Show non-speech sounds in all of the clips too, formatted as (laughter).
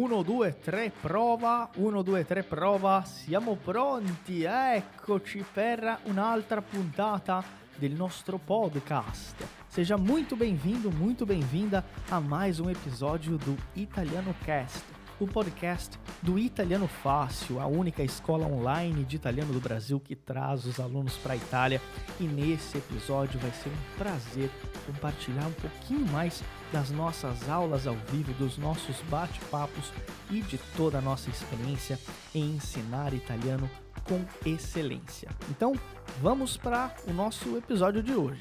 1, 2, 3, prova. 1, 2, 3, prova. Siamo pronti. Eccoci per un'altra puntata del nostro podcast. Seja muito bem-vindo, muito bem-vinda a mais um episódio do Italiano Cast, o podcast do Italiano Fácil, a única escola online de italiano do Brasil que traz os alunos para a Itália. E nesse episódio vai ser um prazer compartilhar um pouquinho mais das nossas aulas ao vivo, dos nossos bate-papos e de toda a nossa experiência em ensinar italiano com excelência. Então, vamos para o nosso episódio de hoje.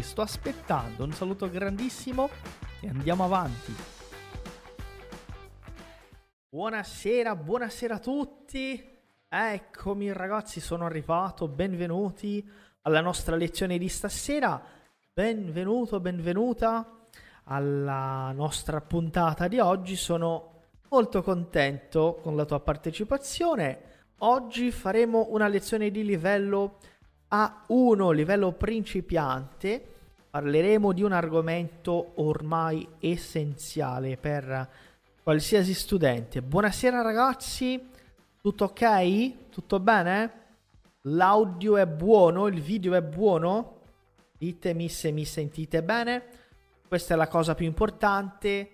Sto aspettando, un saluto grandissimo e andiamo avanti. Buonasera, buonasera a tutti. Eccomi ragazzi, sono arrivato, benvenuti alla nostra lezione di stasera. Benvenuto, benvenuta alla nostra puntata di oggi. Sono molto contento con la tua partecipazione. Oggi faremo una lezione di livello A1, livello principiante. Parleremo di un argomento ormai essenziale per qualsiasi studente. Buonasera ragazzi, tutto ok? Tutto bene? L'audio è buono? Il video è buono? Ditemi se mi sentite bene. Questa è la cosa più importante.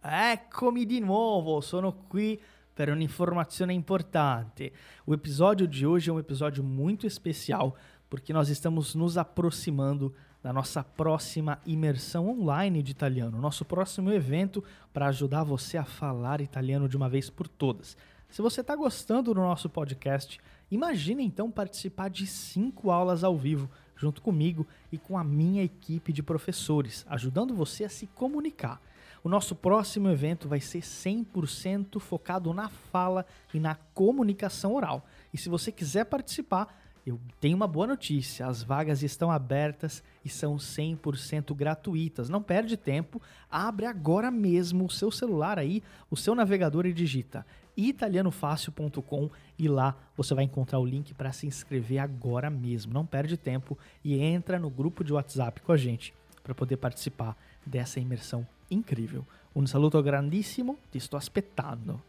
Eccomi di nuovo, sono qui per un'informazione importante. O episódio de hoje é um episódio muito especial porque nós estamos nos aproximando da nossa próxima imersão online de italiano, nosso próximo evento para ajudar você a falar italiano de uma vez por todas. Se você está gostando do nosso podcast, imagine então participar de cinco aulas ao vivo junto comigo e com a minha equipe de professores, ajudando você a se comunicar. O nosso próximo evento vai ser 100% focado na fala e na comunicação oral. E se você quiser participar, eu tenho uma boa notícia: as vagas estão abertas e são 100% gratuitas. Não perde tempo, abre agora mesmo o seu celular aí, o seu navegador e digita italianofácil.com e lá você vai encontrar o link para se inscrever agora mesmo. Não perde tempo e entra no grupo de WhatsApp com a gente para poder participar dessa imersão incrível. Un saluto grandissimo, ti sto aspettando.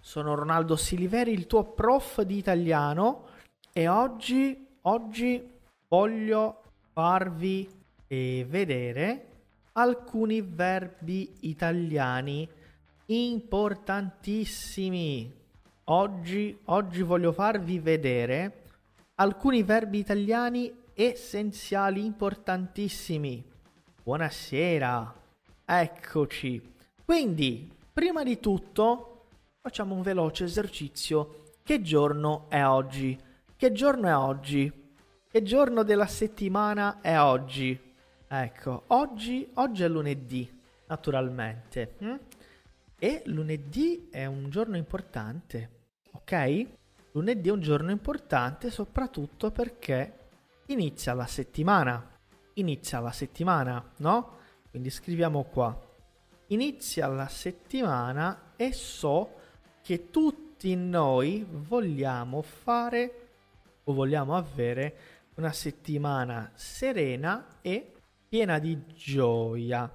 Sono Ronaldo Siliveri, il tuo prof di italiano e oggi, oggi voglio farvi eh, vedere alcuni verbi italiani importantissimi. Oggi, oggi voglio farvi vedere alcuni verbi italiani essenziali, importantissimi. Buonasera, eccoci. Quindi, prima di tutto, facciamo un veloce esercizio. Che giorno è oggi? Che giorno è oggi? Che giorno della settimana è oggi? Ecco, oggi, oggi è lunedì, naturalmente. Hm? E lunedì è un giorno importante, ok? Lunedì è un giorno importante soprattutto perché inizia la settimana. Inizia la settimana, no? Quindi scriviamo qua. Inizia la settimana e so che tutti noi vogliamo fare o vogliamo avere una settimana serena e piena di gioia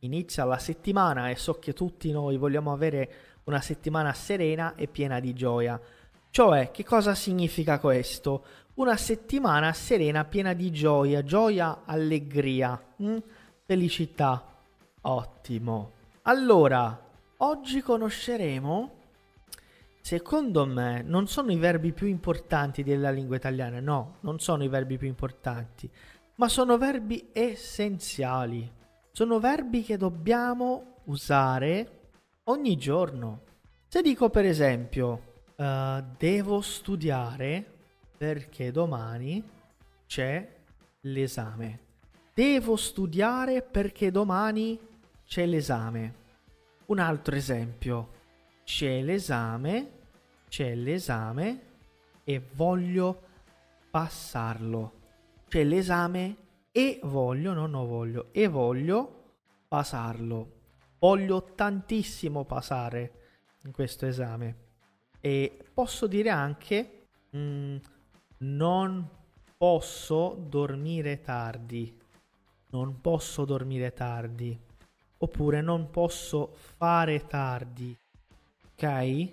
inizia la settimana e so che tutti noi vogliamo avere una settimana serena e piena di gioia. Cioè, che cosa significa questo? Una settimana serena, piena di gioia, gioia, allegria, hm? felicità. Ottimo. Allora, oggi conosceremo, secondo me, non sono i verbi più importanti della lingua italiana, no, non sono i verbi più importanti, ma sono verbi essenziali sono verbi che dobbiamo usare ogni giorno. Se dico per esempio uh, devo studiare perché domani c'è l'esame. Devo studiare perché domani c'è l'esame. Un altro esempio. C'è l'esame, c'è l'esame e voglio passarlo. C'è l'esame e voglio, non ho voglio, e voglio passarlo. Voglio tantissimo passare in questo esame. E posso dire anche mh, mm, non posso dormire tardi. Non posso dormire tardi. Oppure non posso fare tardi. Ok?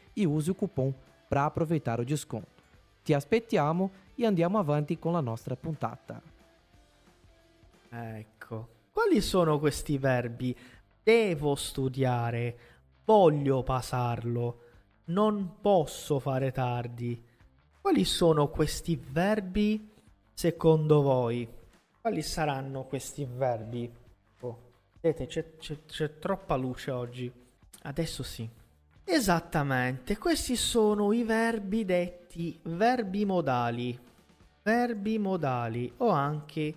e use o cupom para aproveitar o desconto. Ti aspettiamo e andiamo avanti con la nostra puntata. Ecco, quali sono questi verbi? Devo studiare, voglio passarlo, non posso fare tardi. Quali sono questi verbi secondo voi? Quali saranno questi verbi? Oh, vedete, c'è, c'è, c'è troppa luce oggi. Adesso sì. Esattamente, questi sono i verbi detti verbi modali, verbi modali o anche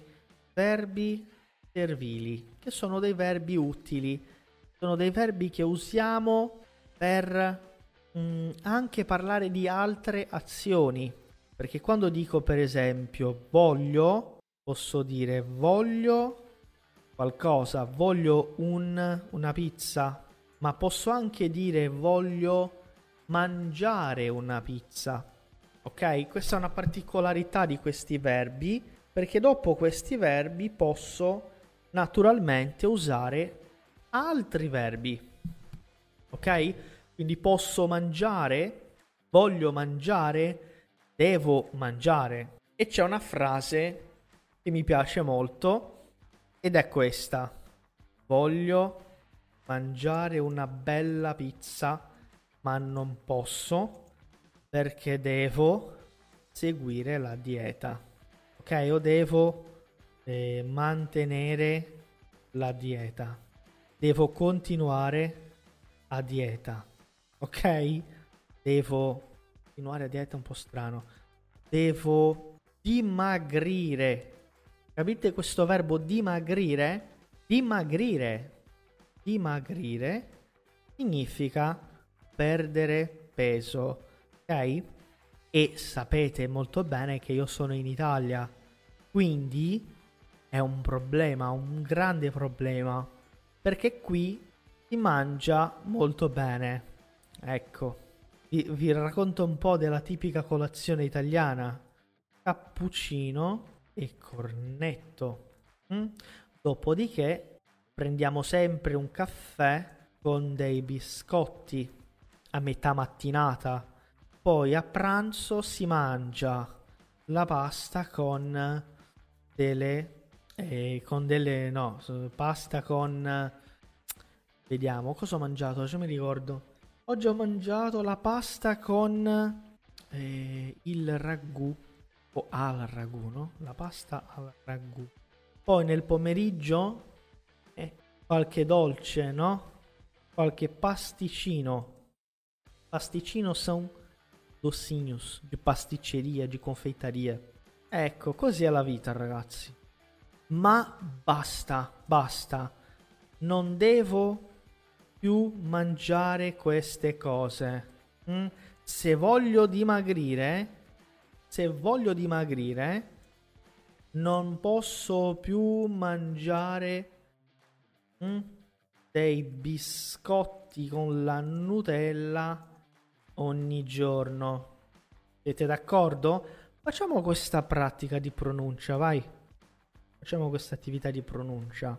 verbi servili, che sono dei verbi utili, sono dei verbi che usiamo per mh, mm, anche parlare di altre azioni, perché quando dico per esempio voglio, posso dire voglio qualcosa, voglio un, una pizza, ma posso anche dire voglio mangiare una pizza. Ok? Questa è una particolarità di questi verbi, perché dopo questi verbi posso naturalmente usare altri verbi. Ok? Quindi posso mangiare, voglio mangiare, devo mangiare. E c'è una frase che mi piace molto ed è questa. Voglio mangiare una bella pizza, ma non posso perché devo seguire la dieta. Ok, o devo eh, mantenere la dieta. Devo continuare a dieta. Ok? Devo continuare a dieta un po' strano. Devo dimagrire. Capite questo verbo dimagrire? Dimagrire dimagrire significa perdere peso, ok? E sapete molto bene che io sono in Italia, quindi è un problema, un grande problema, perché qui si mangia molto bene. Ecco, vi, vi racconto un po' della tipica colazione italiana. Cappuccino e cornetto. Mm? Dopodiché prendiamo sempre un caffè con dei biscotti a metà mattinata. Poi a pranzo si mangia la pasta con delle eh, con delle no, pasta con vediamo cosa ho mangiato, oggi mi ricordo. Oggi ho mangiato la pasta con eh, il ragù o al ragù, no? La pasta al ragù. Poi nel pomeriggio qualche dolce, no? Qualche pasticcino. Pasticcino são docinhos di pasticceria, di confeitaria. Ecco, così è la vita, ragazzi. Ma basta, basta. Non devo più mangiare queste cose. Mm? Se voglio dimagrire, se voglio dimagrire, non posso più mangiare Mm? dei biscotti con la Nutella ogni giorno. Siete d'accordo? Facciamo questa pratica di pronuncia, vai. Facciamo questa attività di pronuncia.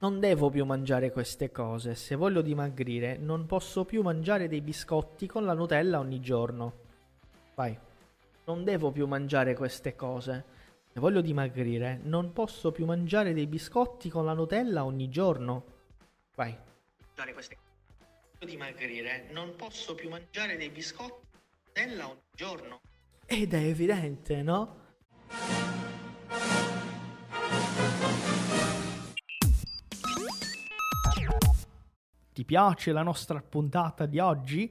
Non devo più mangiare queste cose. Se voglio dimagrire, non posso più mangiare dei biscotti con la Nutella ogni giorno. Vai. Non devo più mangiare queste cose. Voglio dimagrire, non posso più mangiare dei biscotti con la Nutella ogni giorno. Vai. Mangiare queste Voglio dimagrire, non posso più mangiare dei biscotti con la Nutella ogni giorno. Ed è evidente, no? Ti piace la nostra puntata de hoje?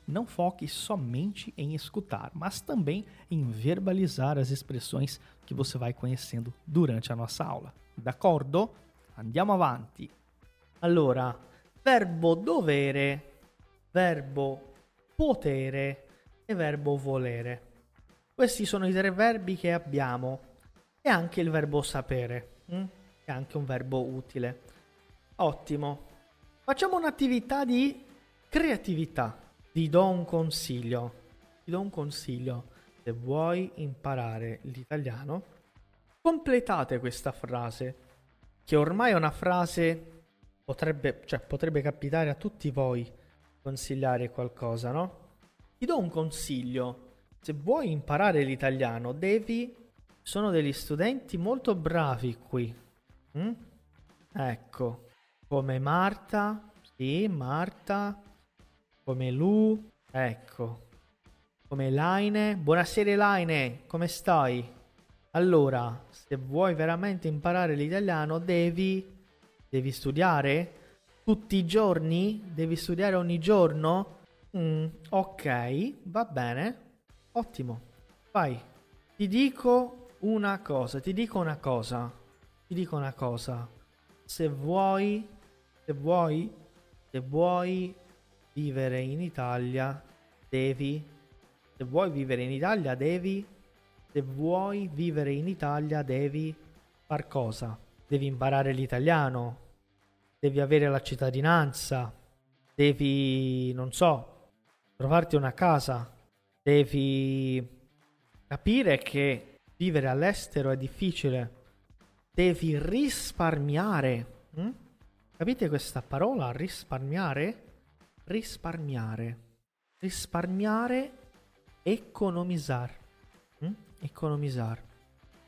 não foque somente em escutar, mas também em verbalizar as expressões que você vai conhecendo durante a nossa aula. D'accordo? Andiamo avanti. Allora, verbo dovere, verbo potere e verbo volere. Questi sono i tre verbi che abbiamo e anche il verbo sapere, mm? è anche un verbo utile. Ottimo. Facciamo un'attività di creatività. Ti do un consiglio. Ti do un consiglio. Se vuoi imparare l'italiano, completate questa frase, che ormai è una frase potrebbe, cioè, potrebbe capitare a tutti voi consigliare qualcosa, no? Ti do un consiglio. Se vuoi imparare l'italiano, devi sono degli studenti molto bravi qui. Mm? Ecco, come Marta, sì, Marta, come Lu, ecco, come Laine. Buonasera Laine, come stai? Allora, se vuoi veramente imparare l'italiano, devi, devi studiare tutti i giorni? Devi studiare ogni giorno? Mm, ok, va bene, ottimo. Vai, ti dico una cosa, ti dico una cosa, ti dico una cosa. Se vuoi, se vuoi, se vuoi vivere in Italia, devi, se vuoi vivere in Italia, devi, se vuoi vivere in Italia, devi far cosa? Devi imparare l'italiano, devi avere la cittadinanza, devi, non so, trovarti una casa, devi capire che vivere all'estero è difficile, devi risparmiare. Hm? Capite questa parola? Risparmiare? Risparmiare. Risparmiare, economizzare. Hm? Economizzare.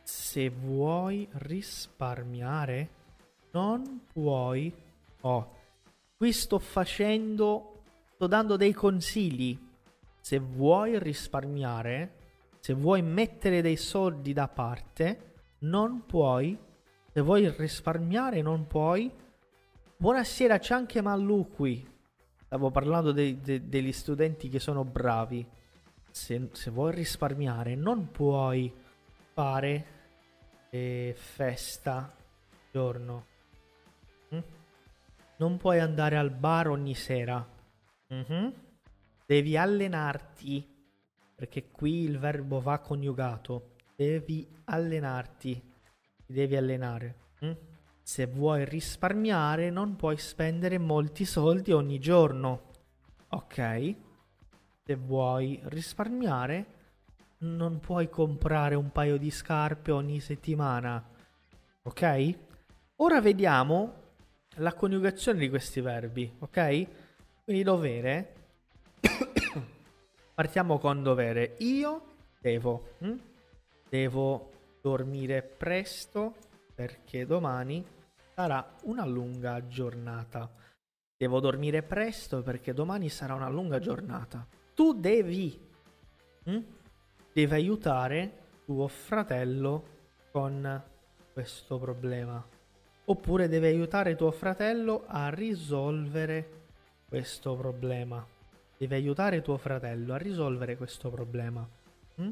Se vuoi risparmiare, non puoi... Oh, qui sto facendo... Sto dando dei consigli. Se vuoi risparmiare, se vuoi mettere dei soldi da parte, non puoi. Se vuoi risparmiare, non puoi. Buonasera, c'è anche Mallu qui. Stavo parlando de- de- degli studenti che sono bravi. Se, se vuoi risparmiare, non puoi fare eh, festa giorno. Mm? Non puoi andare al bar ogni sera. Mm-hmm. Devi allenarti perché qui il verbo va coniugato. Devi allenarti, ti devi allenare. Hm? Se vuoi risparmiare non puoi spendere molti soldi ogni giorno. Ok? Se vuoi risparmiare non puoi comprare un paio di scarpe ogni settimana. Ok? Ora vediamo la coniugazione di questi verbi, ok? Quindi dovere (coughs) Partiamo con dovere. Io devo, hm? devo dormire presto perché domani sarà una lunga giornata. Devo dormire presto perché domani sarà una lunga giornata. Tu devi, hm? devi aiutare tuo fratello con questo problema. Oppure devi aiutare tuo fratello a risolvere questo problema. Devi aiutare tuo fratello a risolvere questo problema. Mm?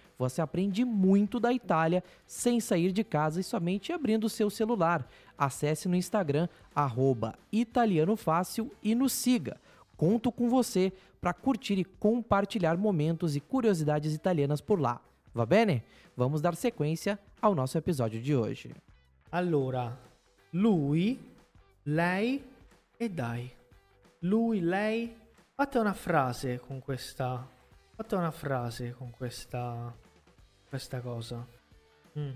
Você aprende muito da Itália sem sair de casa e somente abrindo o seu celular. Acesse no Instagram, arroba Italiano Fácil e nos siga. Conto com você para curtir e compartilhar momentos e curiosidades italianas por lá. Va bene? Vamos dar sequência ao nosso episódio de hoje. Allora, lui, lei e dai. Lui, lei. Fate una frase con questa. Fate una frase con questa. Questa cosa. Mm.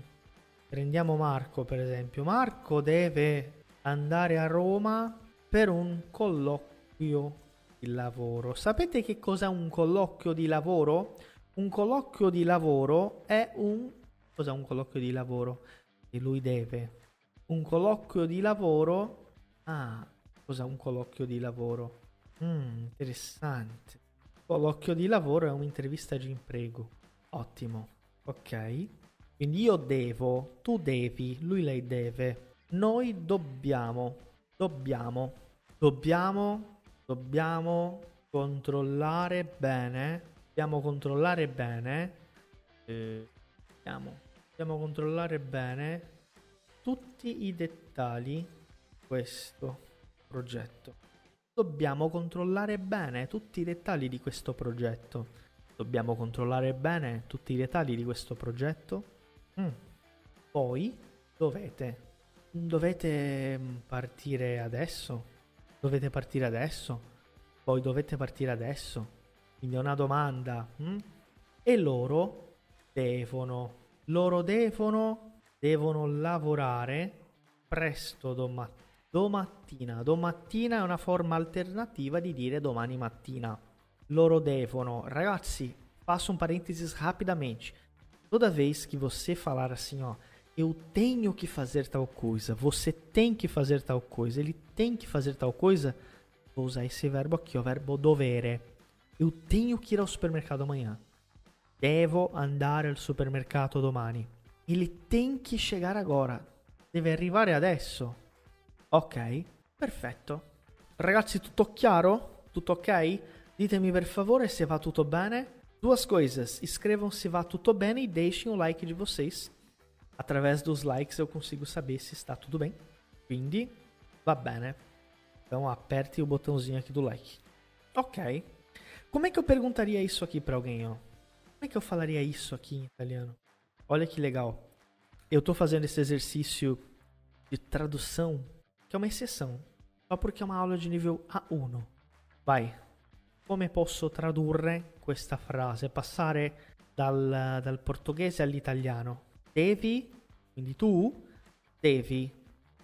Prendiamo Marco, per esempio. Marco deve andare a Roma per un colloquio di lavoro. Sapete che cos'è un colloquio di lavoro? Un colloquio di lavoro è un... Cos'è un colloquio di lavoro? E lui deve. Un colloquio di lavoro... Ah, cos'è un colloquio di lavoro? Mm, interessante. Colloquio di lavoro è un'intervista di imprego. Ottimo. Ok. Quindi io devo, tu devi, lui lei deve. Noi dobbiamo, dobbiamo, dobbiamo dobbiamo controllare bene. Dobbiamo controllare bene. Eh, dobbiamo, dobbiamo controllare bene tutti i dettagli di questo progetto. Dobbiamo controllare bene tutti i dettagli di questo progetto. Dobbiamo controllare bene tutti i dettagli di questo progetto. Mm. Poi dovete. Dovete partire adesso dovete partire adesso, poi dovete partire adesso. Quindi è una domanda. Hm? E loro devono, loro devono, devono lavorare presto doma- domattina. Domattina è una forma alternativa di dire domani mattina. Loro devono. Ragazzi, faço um parênteses rapidamente. Toda vez que você falar assim, ó, eu tenho que fazer tal coisa, você tem que fazer tal coisa, ele tem que fazer tal coisa, vou usar esse verbo aqui, o verbo dovere. Eu tenho que ir ao supermercado amanhã. Devo andare al supermercato domani. Ele tem que chegar agora. Deve arrivare adesso. Ok, perfetto. Ragazzi, tutto chiaro? Tutto ok? Ditemi per favore se va tutto bene. Duas coisas, escrevam se va tutto bene e deixem o like de vocês através dos likes eu consigo saber se está tudo bem. Quindi va bene. Então aperte o botãozinho aqui do like. Ok. Como é que eu perguntaria isso aqui para alguém, ó? Como é que eu falaria isso aqui em italiano? Olha que legal. Eu estou fazendo esse exercício de tradução, que é uma exceção, só porque é uma aula de nível A1. Vai. Come posso tradurre questa frase? Passare dal, dal portoghese all'italiano. devi, quindi tu devi,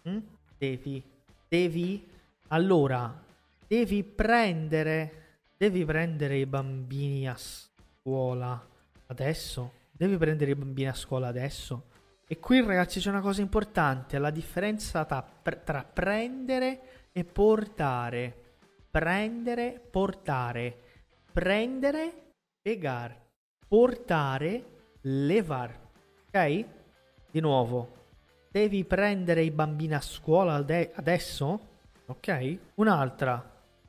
hm? devi, devi, allora, devi prendere, devi prendere i bambini a scuola adesso, devi prendere i bambini a scuola adesso. E qui ragazzi c'è una cosa importante, la differenza tra, tra prendere e portare. Prendere, portare. Prendere, piegar. Portare, levar. Ok? Di nuovo. Devi prendere i bambini a scuola ade- adesso? Ok? Un'altra.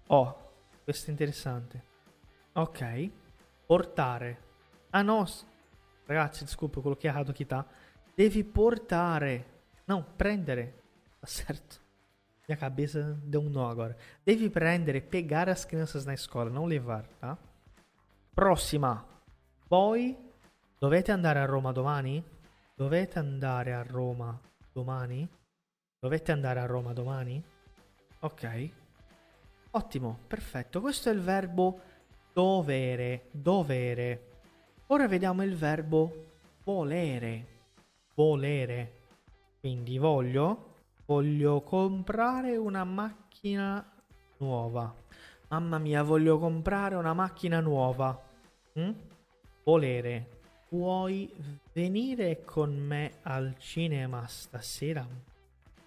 Oh, questo è interessante. Ok. Portare. Ah no. Ragazzi, desculpa, quello che ha tá? Devi portare. Não, prendere. Certo. Minha cabeça deu um nó agora. Devi prendere, pegar as crianças na escola, não levar, tá? Prossima. Poi dovete andare a Roma domani? Dovete andare a Roma domani? Dovete andare a Roma domani? Ok. Ottimo, perfetto. Questo è il verbo dovere, dovere. Ora vediamo il verbo volere, volere. Quindi voglio, voglio comprare una macchina nuova. Mamma mia, voglio comprare una macchina nuova. Mm? Volere. Vuoi venire con me al cinema stasera?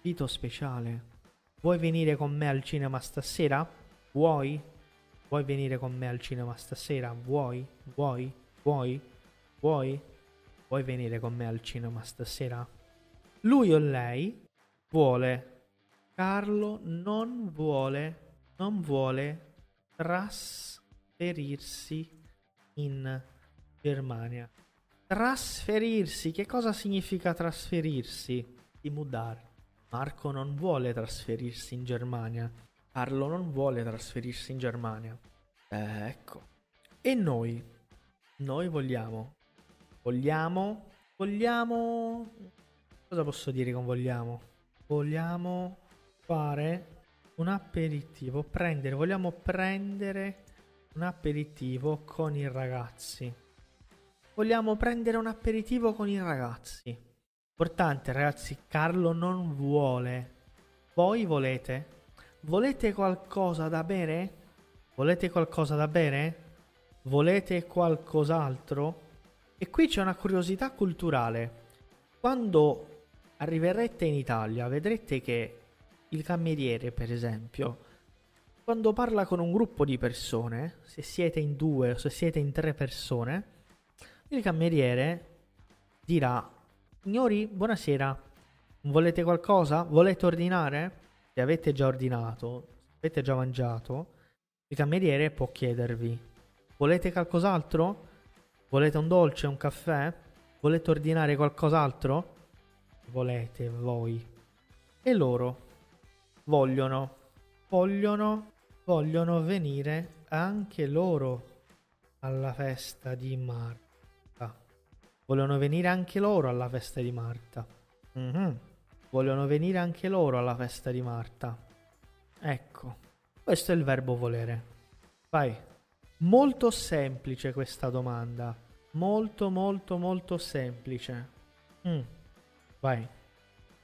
Vito speciale. Vuoi venire con me al cinema stasera? Vuoi? Vuoi venire con me al cinema stasera? Vuoi? Vuoi? Vuoi? Vuoi? Vuoi venire con me al cinema stasera? Lui o lei vuole. Carlo non vuole, non vuole trasferirsi in Germania. Trasferirsi, che cosa significa trasferirsi? Di mudar. Marco non vuole trasferirsi in Germania. Carlo non vuole trasferirsi in Germania. Eh, ecco. E noi? Noi vogliamo. Vogliamo. Vogliamo. Cosa posso dire con vogliamo? Vogliamo fare un aperitivo. Prendere. Vogliamo prendere un aperitivo con i ragazzi. Vogliamo prendere un aperitivo con i ragazzi. Importante ragazzi, Carlo non vuole. Voi volete? Volete qualcosa da bere? Volete qualcosa da bere? Volete qualcos'altro? E qui c'è una curiosità culturale. Quando arriverete in Italia vedrete che il cameriere, per esempio, quando parla con un gruppo di persone, se siete in due o se siete in tre persone, il cameriere dirà Signori, buonasera. Volete qualcosa? Volete ordinare? Se avete già ordinato, avete già mangiato, il cameriere può chiedervi: Volete qualcos'altro? Volete un dolce, un caffè? Volete ordinare qualcos'altro? Volete voi. E loro vogliono, vogliono, vogliono venire anche loro alla festa di Marco. Vogliono venire anche loro alla festa di Marta. Mm-hmm. Vogliono venire anche loro alla festa di Marta. Ecco, questo è il verbo volere. Vai. Molto semplice questa domanda. Molto, molto, molto semplice. Mm. Vai.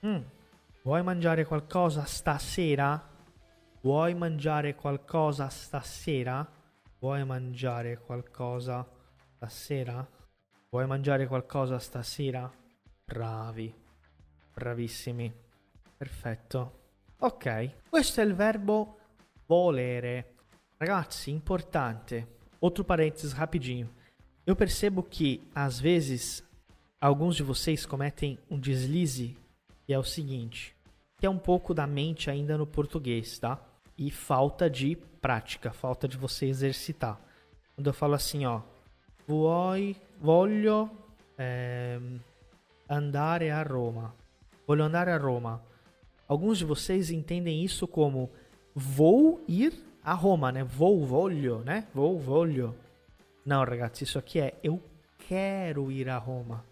Mm. Vuoi mangiare qualcosa stasera? Vuoi mangiare qualcosa stasera? Vuoi mangiare qualcosa stasera? Vuoi mangiare qualcosa stasera? Bravi. Bravissimi. Perfetto. Ok, questo è il verbo volere. Ragazzi, importante. Outro parênteses rapidinho. Eu percebo que, às vezes, alguns de vocês cometem um deslize, que é o seguinte, que é um pouco da mente ainda no português, tá? E falta de prática, falta de você exercitar. Quando eu falo assim, ó, vuoi voglio ehm, andare a Roma. Voglio andare a Roma. Alguns de vocês entendem isso como vou ir a Roma, né? Vou, voglio, né? Vou, voglio. Não, ragazzi, isso aqui é eu quero ir a Roma.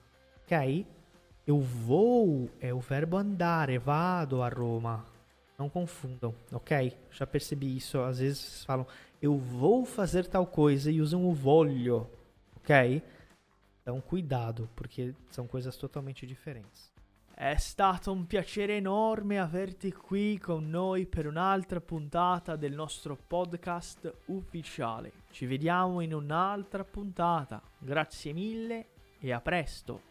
Ok? Eu vou é o verbo andare, vado a Roma. Não confundam, ok? Já percebi isso. Às vezes falam eu vou fazer tal coisa e usam o voglio, ok? Então, cuidado, perché sono cose totalmente differenti. È stato un piacere enorme averti qui con noi per un'altra puntata del nostro podcast ufficiale. Ci vediamo in un'altra puntata. Grazie mille e a presto.